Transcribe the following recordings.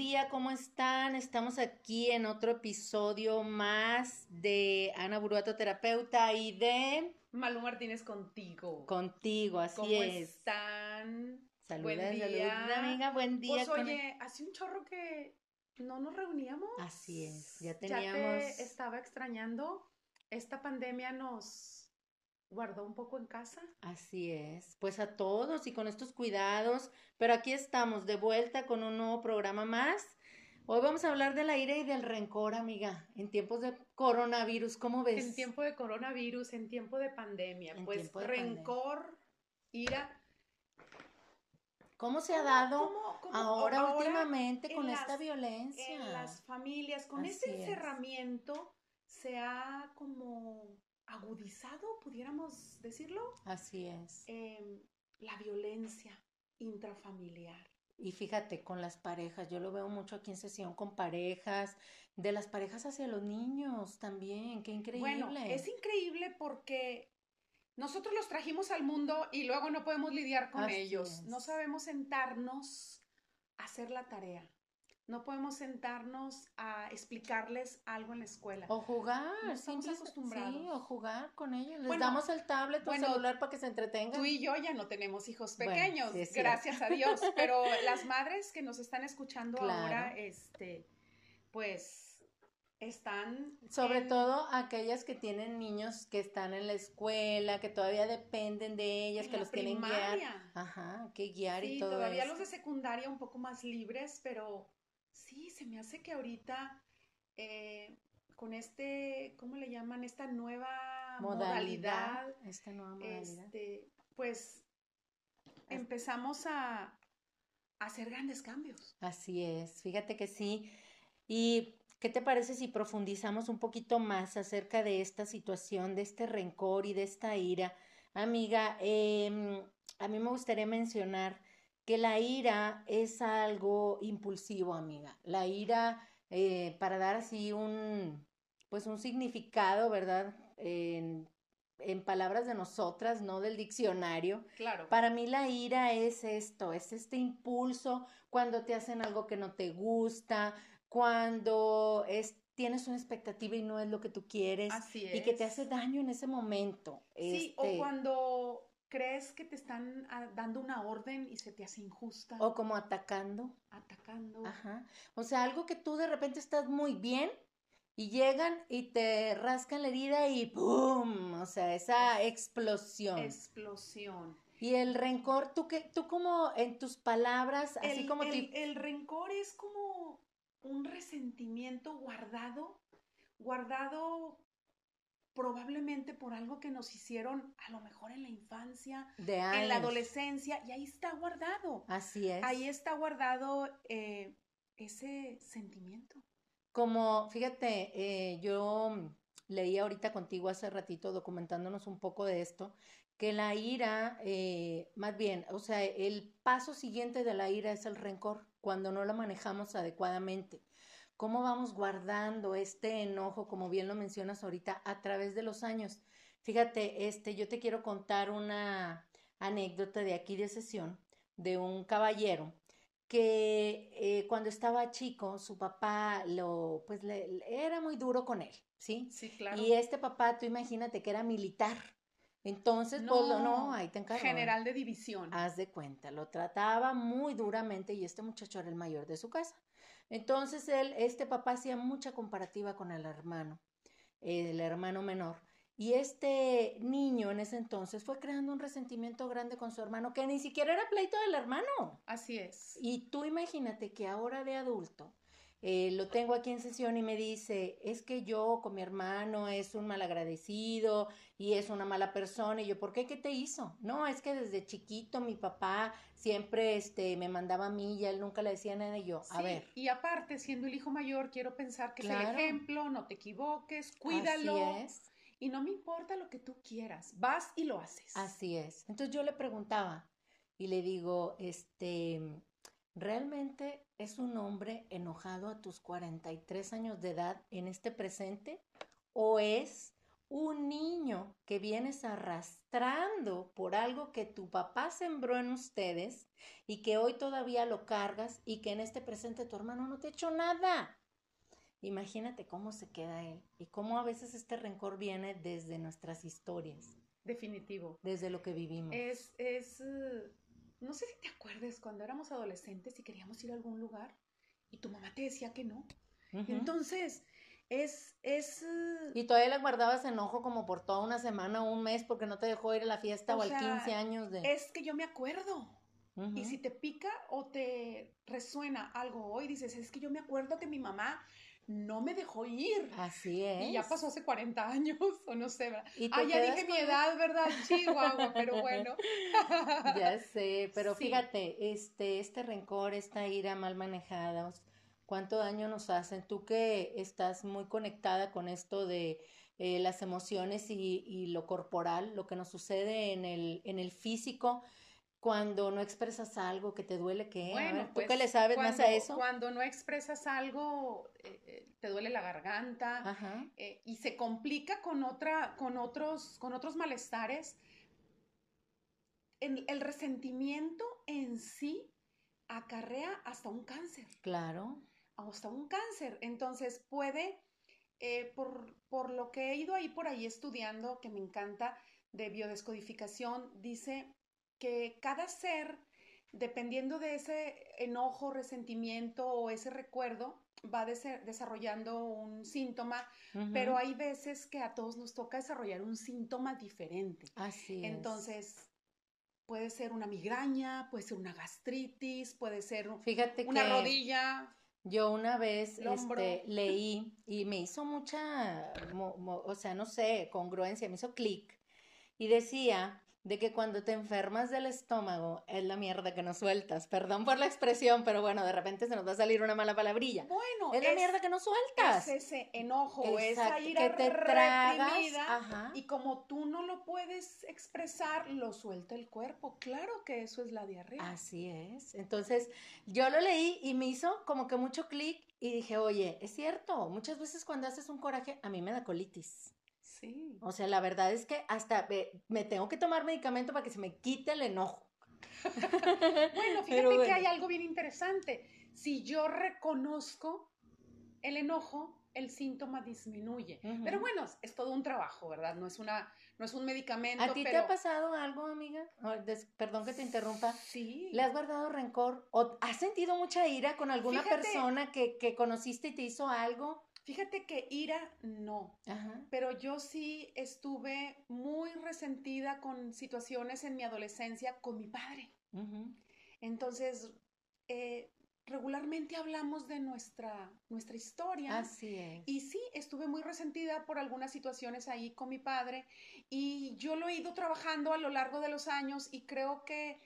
día, ¿cómo están? Estamos aquí en otro episodio más de Ana Buruato, terapeuta, y de... Malú Martínez contigo. Contigo, así ¿Cómo es. están? Saludos, Buen día. amiga, buen día. Pues con- oye, hace un chorro que no nos reuníamos. Así es, ya Ya teníamos... te estaba extrañando. Esta pandemia nos guardó un poco en casa. Así es, pues a todos y con estos cuidados, pero aquí estamos de vuelta con un nuevo programa más. Hoy vamos a hablar de la ira y del rencor, amiga, en tiempos de coronavirus, ¿cómo ves? En tiempo de coronavirus, en tiempo de pandemia. En pues de rencor, ira. ¿Cómo se ha ¿Cómo- dado cómo- cómo- ahora, ahora últimamente en con las- esta violencia? en las familias, con Así este es. encerramiento, se ha como agudizado, pudiéramos decirlo, Así es. em, la violencia intrafamiliar. Y fíjate, con las parejas, yo lo veo mucho aquí en sesión con parejas, de las parejas hacia los niños también, qué increíble. Bueno, es increíble porque nosotros los trajimos al mundo y luego no podemos lidiar con Así ellos. es. No sabemos sentarnos a hacer la tarea. No podemos sentarnos a explicarles algo en la escuela. O jugar, No estamos simple- acostumbrados. Sí, o jugar con ellos. Les Bueno, damos el tablet o bueno, celular para que se entretengan. Tú y yo ya no tenemos hijos Bueno, pequeños, sí gracias a Dios, pero las madres que nos están escuchando Claro. ahora, este, pues, están Sobre en- todo aquellas que tienen niños que están en la escuela, que todavía dependen de ellas, en que los quieren guiar. primaria. Ajá, que guiar y Sí, todo todavía los de secundaria un poco más libres, pero sí, se me hace que ahorita eh, con este, ¿cómo le llaman? Esta nueva modalidad, Esta nueva modalidad. este, pues empezamos a, a hacer grandes cambios. Así es, fíjate que sí. ¿Y qué te parece si profundizamos un poquito más acerca de esta situación, de este rencor y de esta ira? Amiga, em, a mí me gustaría mencionar que la ira es algo impulsivo, amiga. La ira, eh, para dar así un, pues un significado, ¿verdad? En, en palabras de nosotras, no del diccionario. Claro. Para mí la ira es esto, es este impulso cuando te hacen algo que no te gusta, cuando es, tienes una expectativa y no es lo que tú quieres Así y que te es. hace daño en ese momento. Sí, Este, o cuando crees que te están ah, dando una orden y se te hace injusta, o como atacando. atacando. Ajá. O sea, algo que tú de repente estás muy bien y llegan y te rascan la herida y ¡pum! O sea, esa explosión. Explosión. Y el rencor, tú que, tú como en tus palabras, así como el- te- el rencor es como un resentimiento guardado, guardado probablemente por algo que nos hicieron a lo mejor en la infancia, de en la adolescencia, y ahí está guardado. Así es. Ahí está guardado eh, ese sentimiento. Como, fíjate, eh, yo mm, leí ahorita contigo hace ratito documentándonos un poco de esto, que la ira, eh, más bien, o sea, el paso siguiente de la ira es el rencor, cuando no lo manejamos adecuadamente. ¿Cómo vamos guardando este enojo, como bien lo mencionas ahorita, a través de los años? Fíjate, este, yo te quiero contar una anécdota de aquí de sesión de un caballero que eh, cuando estaba chico, su papá lo, pues le, le- era muy duro con él, ¿sí? Sí, claro. Y este papá, tú imagínate que era militar. Entonces, pues lo- no, No, ahí te encargo. General de división. Haz de cuenta, lo trataba muy duramente y este muchacho era el mayor de su casa. Entonces él, este papá hacía mucha comparativa con el hermano, el hermano menor. Y este niño en ese entonces fue creando un resentimiento grande con su hermano, que ni siquiera era pleito del hermano. Así es. Y tú imagínate que ahora de adulto eh, lo tengo aquí en sesión y me dice, es que yo con mi hermano es un malagradecido y es una mala persona. Y yo, ¿por qué? ¿Qué te hizo? No, es que desde chiquito mi papá siempre este, me mandaba a mí y él nunca le decía nada. Y yo, a ver, Y aparte, siendo el hijo mayor, quiero pensar que es el ejemplo, no te equivoques, cuídalo. así es. Y no me importa lo que tú quieras, vas y lo haces. Así es. Entonces yo le preguntaba y le digo, este, ¿realmente es un hombre enojado a tus 43 años de edad en este presente? ¿O es un niño que vienes arrastrando por algo que tu papá sembró en ustedes y que hoy todavía lo cargas y que en este presente tu hermano no te ha hecho nada. Imagínate cómo se queda él y cómo a veces este rencor viene desde nuestras historias. Definitivo. Desde lo que vivimos. Es, es, uh, no sé si te acuerdas cuando éramos adolescentes y queríamos ir a algún lugar y tu mamá te decía que no. Entonces, es, es... Uh, y todavía le guardabas enojo como por toda una semana o un mes porque no te dejó ir a la fiesta o, al 15 años de... Es que yo me acuerdo. Y si te pica o te resuena algo hoy, dices, es que yo me acuerdo que mi mamá no me dejó ir. Así es. Y ya pasó hace 40 años, o no sé, ¿verdad? ah, ya dije mi edad, ¿verdad? Chihuahua, pero bueno. ya sé, pero fíjate, este, este rencor, esta ira mal manejada, cuánto daño nos hacen. Tú que estás muy conectada con esto de eh, las emociones y, y, lo corporal, lo que nos sucede en el, en el físico, cuando no expresas algo que te duele, ¿qué? Bueno, ¿Tú qué pues, le sabes más a eso? Cuando no expresas algo, eh, eh, te duele la garganta eh, y se complica con, otra, con, otros, con otros malestares. El, el, resentimiento en sí acarrea hasta un cáncer. Claro. Hasta un cáncer. Entonces puede, por, por lo que he ido ahí por ahí estudiando, que me encanta, de biodescodificación, dice que cada ser, dependiendo de ese enojo, resentimiento o ese recuerdo, va desarrollando un síntoma, pero hay veces que a todos nos toca desarrollar un síntoma diferente. Así es. Entonces, puede ser una migraña, puede ser una gastritis, puede ser Fíjate una rodilla. Yo una vez este, leí y me hizo mucha, o sea, no sé, congruencia, me hizo clic. Y decía de que cuando te enfermas del estómago es la mierda que no sueltas. Perdón por la expresión, pero bueno, de repente se nos va a salir una mala palabrilla. Bueno, es, la mierda que no sueltas. Es ese enojo, esa ira que te tragas, y como tú no lo puedes expresar, lo suelta el cuerpo. Claro que eso es la diarrea. Así es. Entonces, yo lo leí y me hizo como que mucho clic y dije, oye, es cierto, muchas veces cuando haces un coraje, a mí me da colitis. Sí. O sea, la verdad es que hasta me, tengo que tomar medicamento para que se me quite el enojo. bueno, fíjate que hay algo bien interesante. Si yo reconozco el enojo, el síntoma disminuye. Pero bueno, es, todo un trabajo, ¿verdad? No es una, no es un medicamento. ¿A ti te ha pasado algo, amiga? perdón que te interrumpa. Sí. ¿Le has guardado rencor? ¿O has sentido mucha ira con alguna persona que, que conociste y te hizo algo? Fíjate que ira no, pero yo sí estuve muy resentida con situaciones en mi adolescencia con mi padre. Entonces, eh, regularmente hablamos de nuestra, nuestra historia. Así es. Y sí, estuve muy resentida por algunas situaciones ahí con mi padre y yo lo he ido trabajando a lo largo de los años y creo que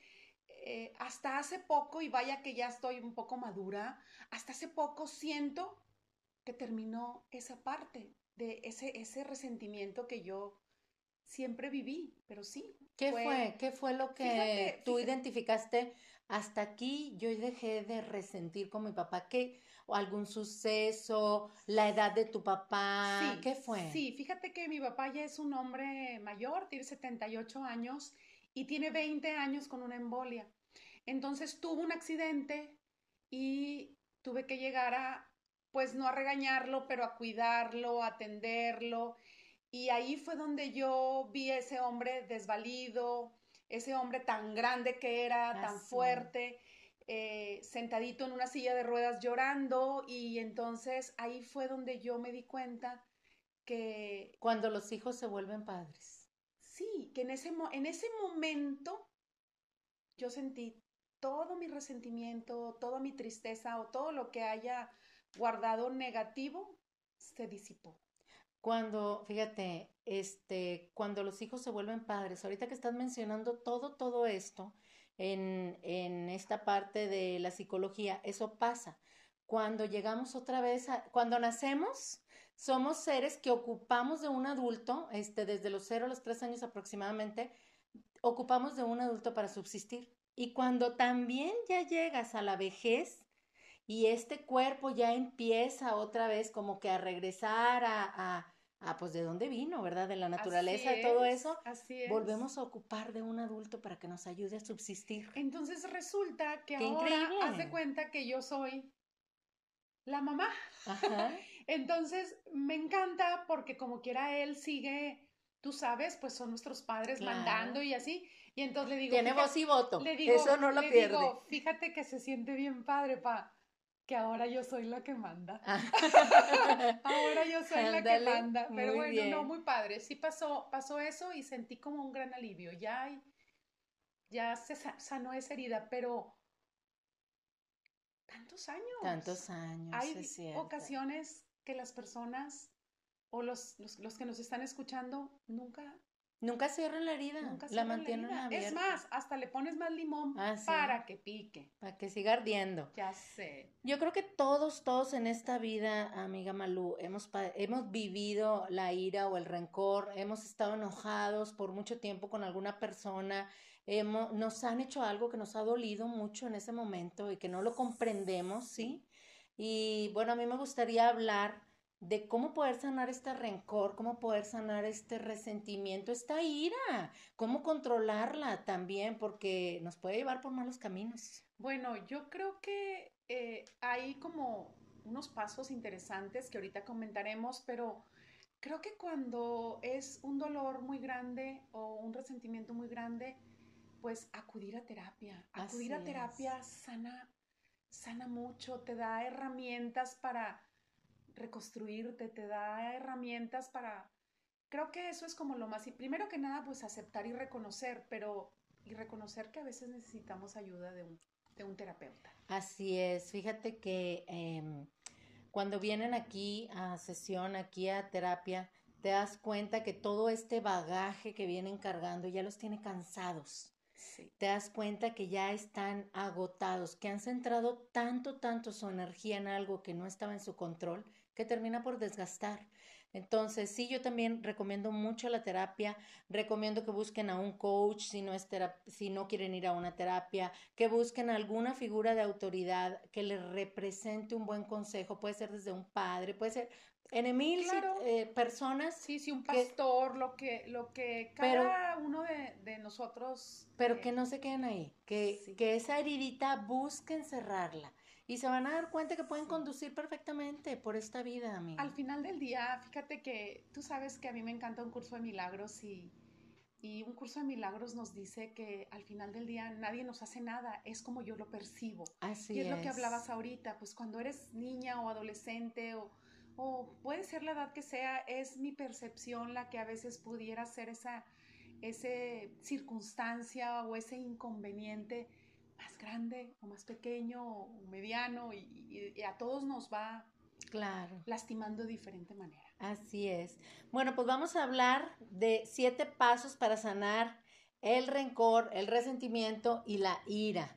eh, hasta hace poco, y vaya que ya estoy un poco madura, hasta hace poco siento que terminó esa parte de ese, ese resentimiento que yo siempre viví, pero sí. ¿Qué fue? ¿Qué fue lo que tú identificaste? Hasta aquí yo dejé de resentir con mi papá. ¿Qué? ¿O algún suceso? ¿La edad de tu papá? ¿Qué fue? Sí, fíjate que mi papá ya es un hombre mayor, tiene 78 años y tiene 20 años con una embolia. Entonces tuvo un accidente y tuve que llegar a, pues no a regañarlo, pero a cuidarlo, a atenderlo. Y ahí fue donde yo vi a ese hombre desvalido, ese hombre tan grande que era, tan fuerte, eh, sentadito en una silla de ruedas llorando. Y entonces ahí fue donde yo me di cuenta que... Cuando los hijos se vuelven padres. Sí, que en ese, en ese momento yo sentí todo mi resentimiento, toda mi tristeza o todo lo que haya guardado negativo se disipó. Cuando, fíjate, este, cuando los hijos se vuelven padres, ahorita que estás mencionando todo, todo esto en, en esta parte de la psicología, eso pasa. Cuando llegamos otra vez, a, cuando nacemos, somos seres que ocupamos de un adulto, este, desde los cero a los tres años aproximadamente, ocupamos de un adulto para subsistir. Y cuando también ya llegas a la vejez, y este cuerpo ya empieza otra vez como que a regresar a, ah, pues de dónde vino, ¿verdad? De la naturaleza, de todo eso. Así es. Volvemos a ocupar de un adulto para que nos ayude a subsistir. Entonces resulta que ahora haz de cuenta que yo soy la mamá. Ajá. Entonces me encanta porque como quiera él sigue, tú sabes, pues son nuestros padres mandando y así. Y entonces le digo... Tiene voz y voto. Le digo, Eso no lo le pierde. Digo, fíjate que se siente bien padre, pa que ahora yo soy la que manda. Ah. ahora yo soy la que manda. Pero bueno, no, muy padre. Sí pasó, pasó eso y sentí como un gran alivio. Ya, ya se sanó esa herida, pero tantos años. Tantos años. Hay ocasiones que las personas o los, los, los, que nos están escuchando nunca Nunca cierran la herida, Nunca la mantienen abierta. Es más, hasta le pones más limón ah, para que pique. Para que siga ardiendo. Ya sé. Yo creo que todos, todos en esta vida, amiga Malú, hemos, hemos vivido la ira o el rencor, hemos estado enojados por mucho tiempo con alguna persona, hemos, nos han hecho algo que nos ha dolido mucho en ese momento y que no lo comprendemos, ¿sí? Y bueno, a mí me gustaría hablar de cómo poder sanar este rencor, cómo poder sanar este resentimiento, esta ira, cómo controlarla también, porque nos puede llevar por malos caminos. Bueno, yo creo que eh, hay como unos pasos interesantes que ahorita comentaremos, pero creo que cuando es un dolor muy grande o un resentimiento muy grande, pues acudir a terapia. Acudir a terapia sana, sana mucho, te da herramientas para reconstruirte, te da herramientas para... Creo que eso es como lo más... Y primero que nada, pues aceptar y reconocer, pero... Y reconocer que a veces necesitamos ayuda de un, de un terapeuta. Así es, fíjate que em, cuando vienen aquí a sesión, aquí a terapia, te das cuenta que todo este bagaje que vienen cargando ya los tiene cansados. Te das cuenta que ya están agotados, que han centrado tanto, tanto su energía en algo que no estaba en su control, que termina por desgastar. Entonces, sí, yo también recomiendo mucho la terapia, recomiendo que busquen a un coach si no, es si no quieren ir a una terapia, que busquen alguna figura de autoridad que les represente un buen consejo, puede ser desde un padre, puede ser en mil eh, personas. Sí, sí, un pastor, lo que, lo que cada uno de, nosotros. Pero que eh, no se queden ahí, que, que esa heridita busquen cerrarla y se van a dar cuenta que pueden conducir perfectamente por esta vida, amiga. Al final del día, fíjate que tú sabes que a mí me encanta un curso de milagros y, y un curso de milagros nos dice que al final del día nadie nos hace nada, es como yo lo percibo. Así y es, lo que hablabas ahorita, pues cuando eres niña o adolescente o, o puede ser la edad que sea, es mi percepción la que a veces pudiera ser esa ese circunstancia o ese inconveniente más grande o más pequeño o mediano y, a todos nos va claro. lastimando de diferente manera. Así es. Bueno, pues vamos a hablar de siete pasos para sanar el rencor, el resentimiento y la ira.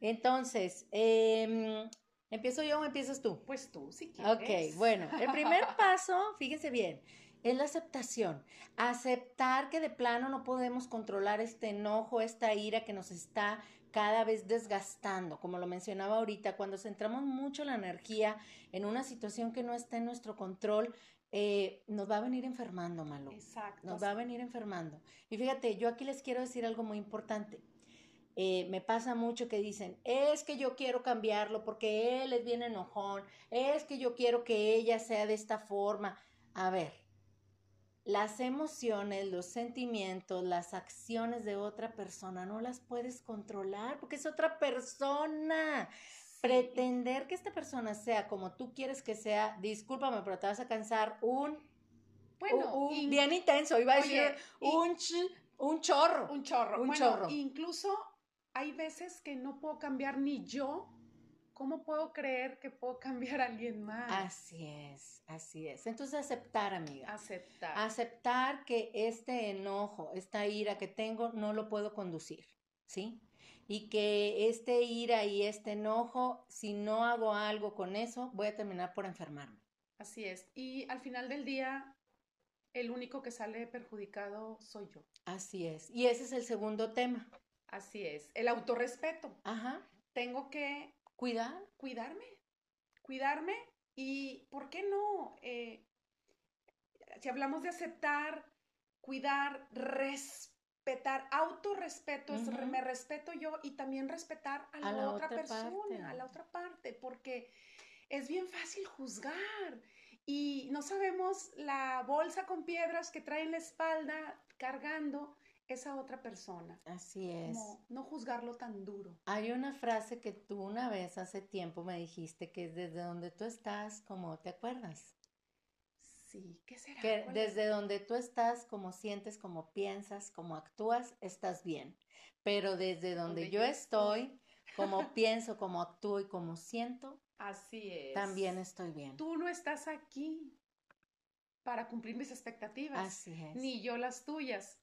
Entonces, em, ¿empiezo yo o empiezas tú? Pues tú, si quieres. Ok, bueno, el primer paso, fíjense bien, es la aceptación. Aceptar que de plano no podemos controlar este enojo, esta ira que nos está cada vez desgastando, como lo mencionaba ahorita, cuando centramos mucho la energía en una situación que no está en nuestro control, eh, nos va a venir enfermando, Malo. Exacto. Nos va a venir enfermando. Y fíjate, yo aquí les quiero decir algo muy importante. Eh, me pasa mucho que dicen, es que yo quiero cambiarlo porque él es bien enojón, es que yo quiero que ella sea de esta forma. A ver, las emociones, los sentimientos, las acciones de otra persona no las puedes controlar porque es otra persona. Pretender que esta persona sea como tú quieres que sea, discúlpame, pero te vas a cansar un, bueno, bien intenso, iba a decir un, un chorro. Un chorro. Un chorro. Incluso hay veces que no puedo cambiar ni yo ¿cómo puedo creer que puedo cambiar a alguien más? Así es, así es. Entonces aceptar, amiga. Aceptar. Aceptar que este enojo, esta ira que tengo, no lo puedo conducir, ¿sí? Y que este ira y este enojo, si no hago algo con eso, voy a terminar por enfermarme. Así es. Y al final del día, el único que sale perjudicado soy yo. Así es. Y ese es el segundo tema. Así es. El autorrespeto. Ajá. Tengo que Cuidar. Cuidarme. Cuidarme y, ¿por qué no? Eh, si hablamos de aceptar, cuidar, respetar, autorrespeto, es me respeto yo y también respetar a la, A la otra, otra persona, parte. a la otra parte, porque es bien fácil juzgar y no sabemos la bolsa con piedras que trae en la espalda cargando esa otra persona. Así es. Como no juzgarlo tan duro. Hay una frase que tú una vez hace tiempo me dijiste que es desde donde tú estás, como te acuerdas, Sí, ¿qué será? que desde donde tú estás, como sientes, como piensas, como actúas, estás bien. Pero desde donde Donde yo yo estoy, como pienso, como actúo y como siento, Así es. también estoy bien. Tú no estás aquí para cumplir mis expectativas, Así es. ni yo las tuyas.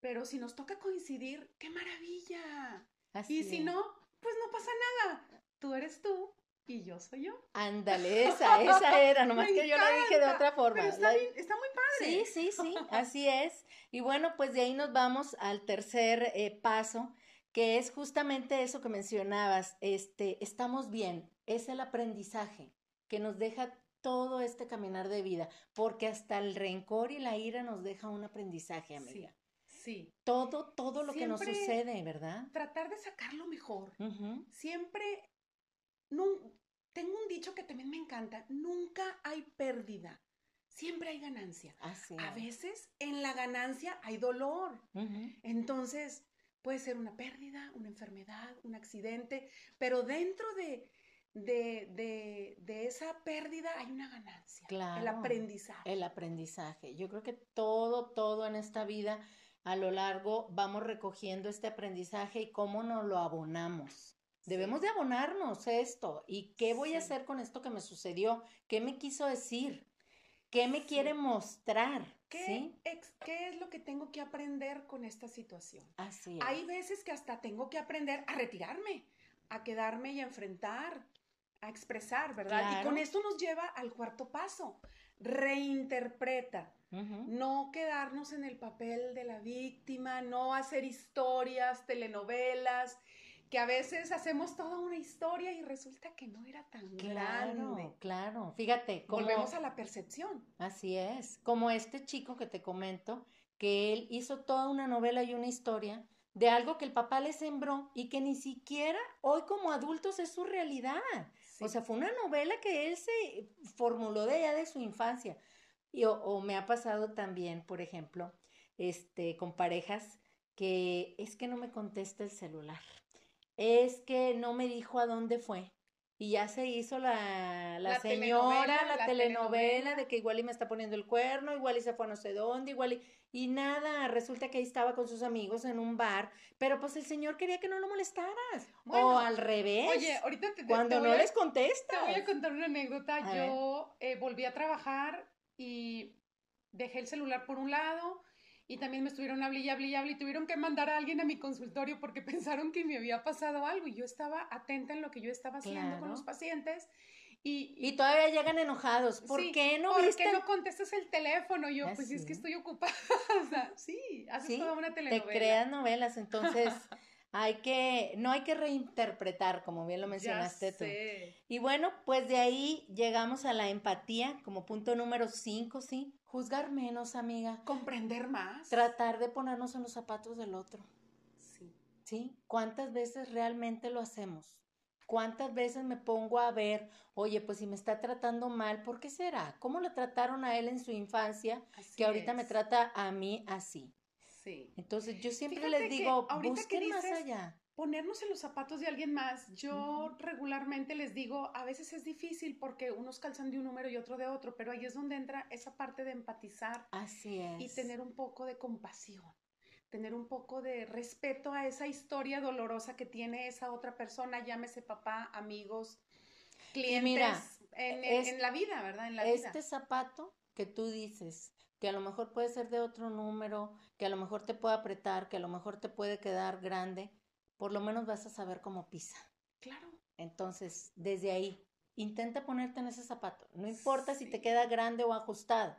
Pero si nos toca coincidir, ¡qué maravilla! Así y si es. no, pues no pasa nada. Tú eres tú y yo soy yo. Ándale, esa, esa era, nomás Me que yo la dije de otra forma. Pero está, La- bien- está muy padre. Sí, sí, sí, así es. Y bueno, pues de ahí nos vamos al tercer eh, paso, que es justamente eso que mencionabas, este, estamos bien, es el aprendizaje que nos deja todo este caminar de vida, porque hasta el rencor y la ira nos deja un aprendizaje, amiga. Sí. Todo, todo lo que nos sucede, ¿verdad? Tratar de sacar lo mejor. Siempre, nun- tengo un dicho que también me encanta, nunca hay pérdida, siempre hay ganancia. Así A es. veces en la ganancia hay dolor. Entonces, puede ser una pérdida, una enfermedad, un accidente, pero dentro de, de, de, de esa pérdida hay una ganancia. El Claro. aprendizaje. El aprendizaje. Yo creo que todo, todo en esta vida, a lo largo, vamos recogiendo este aprendizaje y cómo nos lo abonamos. Debemos de abonarnos esto. ¿Y qué voy a Sí. hacer con esto que me sucedió? ¿Qué me quiso decir? ¿Qué me Sí. quiere mostrar? ¿Qué, ¿Sí? ex- ¿Qué es lo que tengo que aprender con esta situación? Así es. Hay veces que hasta tengo que aprender a retirarme, a quedarme y a enfrentar, a expresar, ¿verdad? Y con esto nos lleva al cuarto paso. Reinterpreta. No quedarnos en el papel de la víctima, no hacer historias, telenovelas, que a veces hacemos toda una historia y resulta que no era tan Claro, grande. claro. Fíjate, como... Volvemos a la percepción. Así es, como este chico que te comento, que él hizo toda una novela y una historia de algo que el papá le sembró y que ni siquiera hoy como adultos es su realidad. O sea, fue una novela que él se formuló de allá de su infancia. Y, o, o me ha pasado también, por ejemplo, este, con parejas que es que no me contesta el celular, es que no me dijo a dónde fue. Y ya se hizo la, la La señora, telenovela, la, la telenovela, telenovela. de que igual y me está poniendo el cuerno, igual y se fue a no sé dónde, igual y, y nada, resulta que ahí estaba con sus amigos en un bar, pero pues el señor quería que no lo molestaras. o al revés, Oye, ahorita te, te- cuando te no a- les contestas. Te voy a contar una anécdota. A Yo eh, volví a trabajar y dejé el celular por un lado y también me estuvieron hable y hable y hable y tuvieron que mandar a alguien a mi consultorio porque pensaron que me había pasado algo y yo estaba atenta en lo que yo estaba haciendo con Claro. los pacientes y, Y todavía llegan enojados. ¿Por Sí, qué no ¿por viste? qué no contestas el teléfono? Y yo, pues Así es que es. estoy ocupada. sí, haces Sí, toda una Te telenovela. creas novelas, entonces hay que, no hay que reinterpretar, como bien lo Ya mencionaste tú. Y bueno, pues de ahí llegamos a la empatía como punto número cinco, ¿sí? Juzgar menos, amiga. Comprender más. Tratar de ponernos en los zapatos del otro, Sí. ¿sí? ¿Cuántas veces realmente lo hacemos? ¿Cuántas veces me pongo a ver, oye, pues si me está tratando mal, ¿por qué será? ¿Cómo lo trataron a él en su infancia así que ahorita me trata a mí así? Sí. Entonces yo siempre Fíjate les digo, busquen más allá. ponernos en los zapatos de alguien más. Yo regularmente les digo, a veces es difícil porque unos calzan de un número y otro de otro, pero ahí es donde entra esa parte de empatizar Así es. y tener un poco de compasión, tener un poco de respeto a esa historia dolorosa que tiene esa otra persona, llámese papá, amigos, clientes, mira, en, en- es- en la vida, ¿verdad? En la este vida. zapato que tú dices, que a lo mejor puede ser de otro número, que a lo mejor te puede apretar, que a lo mejor te puede quedar grande, por lo menos vas a saber cómo pisa. Claro. Entonces, desde ahí, intenta ponerte en ese zapato. No importa si te queda grande o ajustado,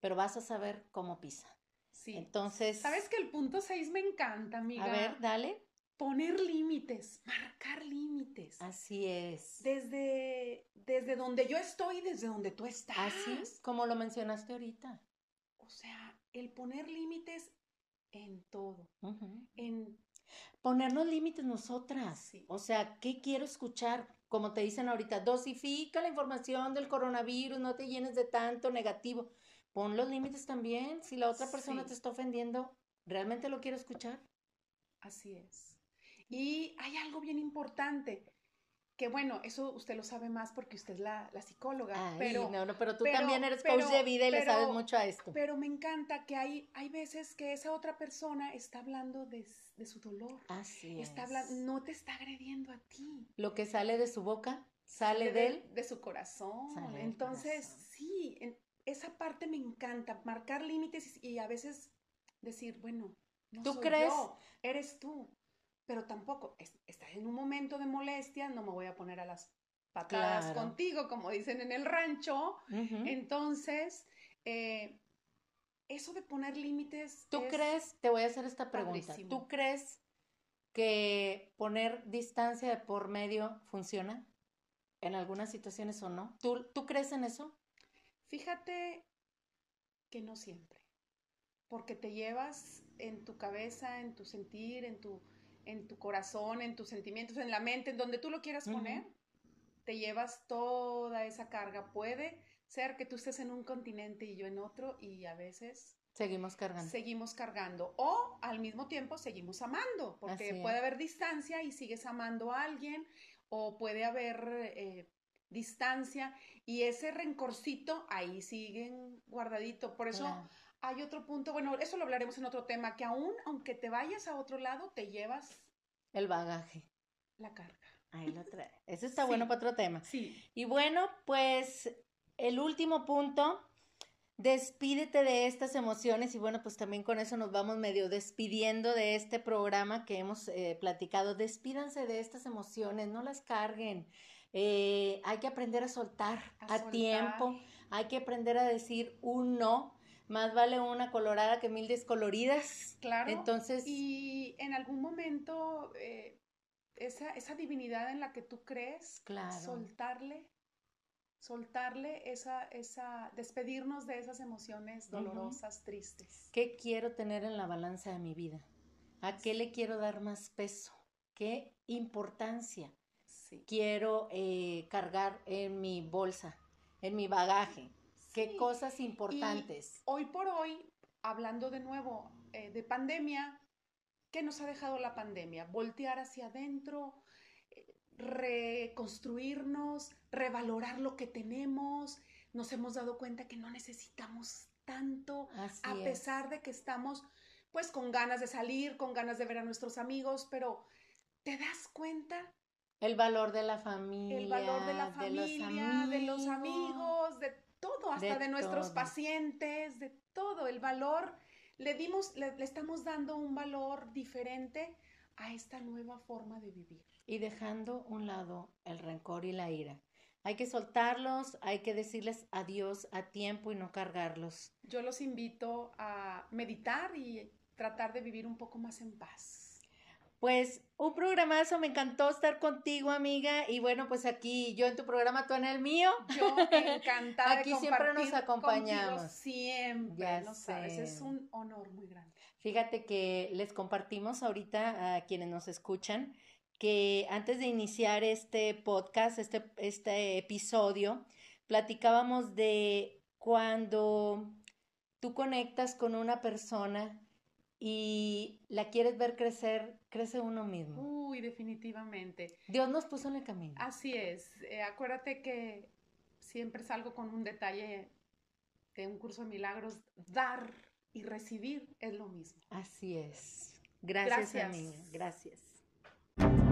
pero vas a saber cómo pisa. Sí. Entonces, ¿Sabes que el punto 6 me encanta, amiga? a ver, dale. Poner límites, marcar límites. Así es. Desde, desde donde yo estoy, desde donde tú estás. Así es, como lo mencionaste ahorita. O sea, el poner límites en todo, en ponernos límites nosotras. O sea, ¿qué quiero escuchar? Como te dicen ahorita, dosifica la información del coronavirus, no te llenes de tanto negativo. Pon los límites también. Si la otra persona te está ofendiendo, ¿realmente lo quiero escuchar? Así es. Y hay algo bien importante que bueno, eso usted lo sabe más porque usted es la, psicóloga. pero, no, no, pero tú también eres coach de vida y le sabes mucho a esto. Pero me encanta que hay, hay veces que esa otra persona está hablando de, su dolor. Así está Hablando, no te está agrediendo a ti. Lo que sale de su boca sale, de, él. De su corazón. Entonces, sí, esa parte me encanta, marcar límites y, a veces decir, bueno, no ¿Tú crees? Yo, eres tú pero tampoco estás en un momento de molestia, no me voy a poner a las patadas contigo, como dicen en el rancho. Entonces, eh, eso de poner límites. ¿Tú crees? Te voy a hacer esta pregunta. ¿Tú crees que poner distancia de por medio funciona en algunas situaciones o no? ¿Tú, ¿Tú crees en eso? Fíjate que no siempre, porque te llevas en tu cabeza, en tu sentir, en tu en tu corazón, en tus sentimientos, en la mente, en donde tú lo quieras poner, te llevas toda esa carga. Puede ser que tú estés en un continente y yo en otro y a veces... Seguimos cargando. Seguimos cargando. O al mismo tiempo seguimos amando, porque puede haber distancia y sigues amando a alguien, o puede haber eh, distancia y ese rencorcito ahí siguen guardadito. Por eso hay otro punto, bueno, eso lo hablaremos en otro tema, que aún aunque te vayas a otro lado, te llevas el bagaje. La carga. Ahí lo trae. Eso está bueno para otro tema. Sí. Y bueno, pues el último punto, despídete de estas emociones y bueno, pues también con eso nos vamos medio despidiendo de este programa que hemos eh, platicado. Despídanse de estas emociones, no las carguen. Eh, hay que aprender a soltar a, tiempo, hay que aprender a decir un no más vale una colorada que mil descoloridas. Claro. Entonces. Y en algún momento, eh, esa, esa, divinidad en la que tú crees, claro. soltarle, soltarle esa, esa, despedirnos de esas emociones dolorosas, tristes. ¿Qué quiero tener en la balanza de mi vida? ¿A qué le quiero dar más peso? ¿Qué importancia quiero eh, cargar en mi bolsa, en mi bagaje? Qué cosas importantes. hoy por hoy, hablando de nuevo eh, de pandemia, ¿qué nos ha dejado la pandemia? Voltear hacia adentro, eh, reconstruirnos, revalorar lo que tenemos. Nos hemos dado cuenta que no necesitamos tanto, a pesar de que estamos pues con ganas de salir, con ganas de ver a nuestros amigos, pero ¿te das cuenta? El valor de la familia. El valor de la familia, de los amigos, de todo, hasta de, nuestros pacientes, de todo, el valor, le dimos, le, estamos dando un valor diferente a esta nueva forma de vivir. Y dejando un lado el rencor y la ira. Hay que soltarlos, hay que decirles adiós a tiempo y no cargarlos. Yo los invito a meditar y tratar de vivir un poco más en paz. Pues un programazo, me encantó estar contigo, amiga. Y bueno, pues aquí yo en tu programa, tú en el mío. Yo encantada. aquí siempre nos acompañamos. Siempre, ya no sabes, es un honor muy grande. Fíjate que les compartimos ahorita a quienes nos escuchan que antes de iniciar este podcast, este, este episodio, platicábamos de cuando tú conectas con una persona y la quieres ver crecer, crece uno mismo. Uy, definitivamente. Dios nos puso en el camino. Así es. Eh, acuérdate que siempre salgo con un detalle de un curso de milagros. Dar y recibir es lo mismo. Así es. Gracias, Gracias. amiga. Gracias.